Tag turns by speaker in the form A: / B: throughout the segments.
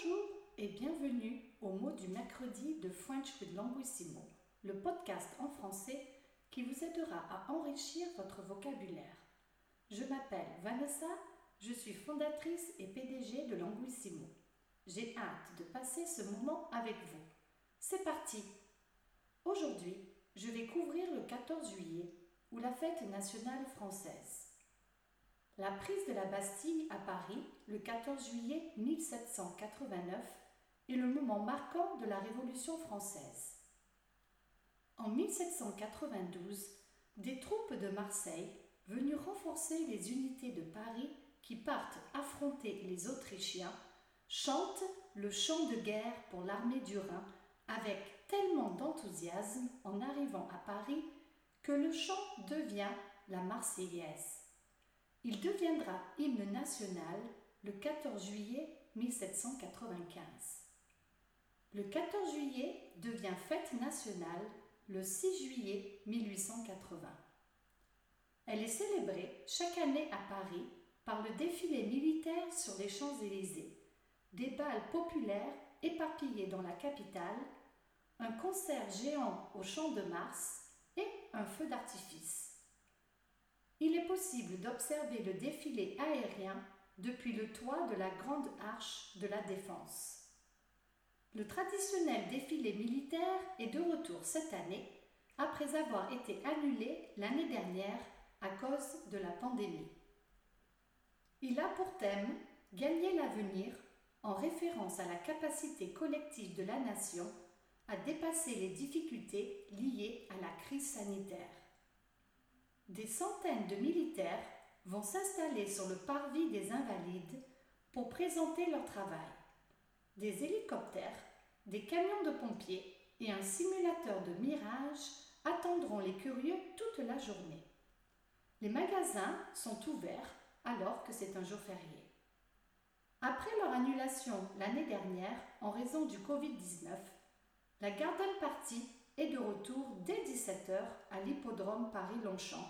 A: Bonjour et bienvenue au mot du mercredi de French with Languissimo, le podcast en français qui vous aidera à enrichir votre vocabulaire. Je m'appelle Vanessa, je suis fondatrice et PDG de Languissimo. J'ai hâte de passer ce moment avec vous. C'est parti Aujourd'hui, je vais couvrir le 14 juillet, ou la fête nationale française. La prise de la Bastille à Paris le 14 juillet 1789 est le moment marquant de la Révolution française. En 1792, des troupes de Marseille, venues renforcer les unités de Paris qui partent affronter les Autrichiens, chantent le chant de guerre pour l'armée du Rhin avec tellement d'enthousiasme en arrivant à Paris que le chant devient la Marseillaise. Il deviendra hymne national le 14 juillet 1795. Le 14 juillet devient fête nationale le 6 juillet 1880. Elle est célébrée chaque année à Paris par le défilé militaire sur les Champs-Élysées, des balles populaires éparpillés dans la capitale, un concert géant au Champ de Mars et un feu d'artifice il est possible d'observer le défilé aérien depuis le toit de la Grande Arche de la Défense. Le traditionnel défilé militaire est de retour cette année, après avoir été annulé l'année dernière à cause de la pandémie. Il a pour thème Gagner l'avenir en référence à la capacité collective de la nation à dépasser les difficultés liées à la crise sanitaire. Des centaines de militaires vont s'installer sur le parvis des Invalides pour présenter leur travail. Des hélicoptères, des camions de pompiers et un simulateur de mirage attendront les curieux toute la journée. Les magasins sont ouverts alors que c'est un jour férié. Après leur annulation l'année dernière en raison du Covid-19, la Garden Party est de retour dès 17h à l'hippodrome Paris-Longchamp,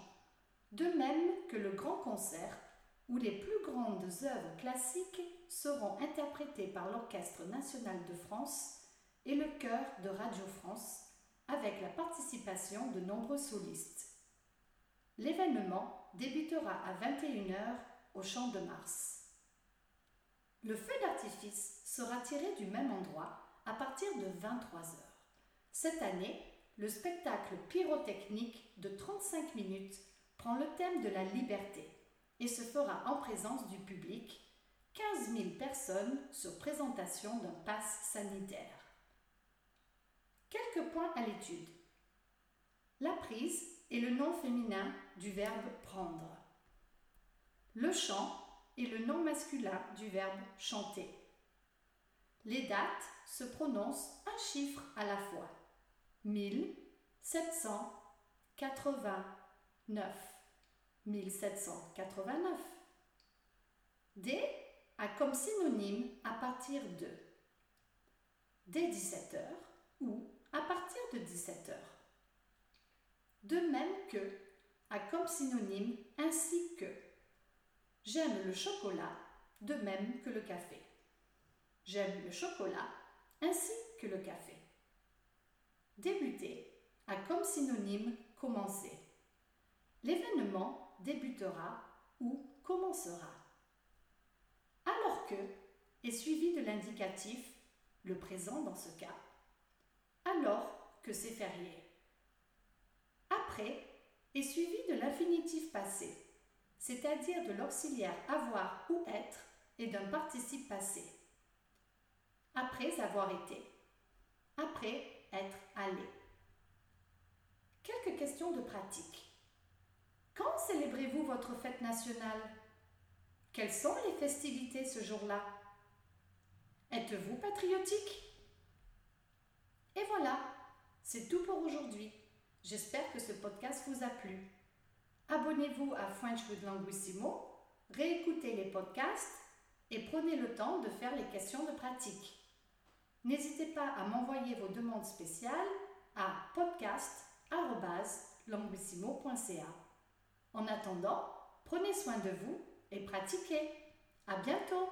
A: de même que le grand concert où les plus grandes œuvres classiques seront interprétées par l'Orchestre national de France et le chœur de Radio France, avec la participation de nombreux solistes. L'événement débutera à 21h au Champ de Mars. Le feu d'artifice sera tiré du même endroit à partir de 23h. Cette année, le spectacle pyrotechnique de 35 minutes prend le thème de la liberté et se fera en présence du public, 15 000 personnes sur présentation d'un pass sanitaire. Quelques points à l'étude. La prise est le nom féminin du verbe prendre. Le chant est le nom masculin du verbe chanter. Les dates se prononcent un chiffre à la fois. 1789, 1789. D a comme synonyme à partir de. Dès 17h ou à partir de 17h. De même que a comme synonyme ainsi que. J'aime le chocolat de même que le café. J'aime le chocolat ainsi que le café. Débuter a comme synonyme commencer. L'événement débutera ou commencera. Alors que est suivi de l'indicatif, le présent dans ce cas, alors que c'est férié. Après est suivi de l'infinitif passé, c'est-à-dire de l'auxiliaire avoir ou être et d'un participe passé. Après avoir été. Après être allé. Quelques questions de pratique. Quand célébrez-vous votre fête nationale? Quelles sont les festivités ce jour-là? Êtes-vous patriotique? Et voilà, c'est tout pour aujourd'hui. J'espère que ce podcast vous a plu. Abonnez-vous à French with Languissimo, réécoutez les podcasts et prenez le temps de faire les questions de pratique. N'hésitez pas à m'envoyer vos demandes spéciales à podcast.languissimo.ca. En attendant, prenez soin de vous et pratiquez. À bientôt!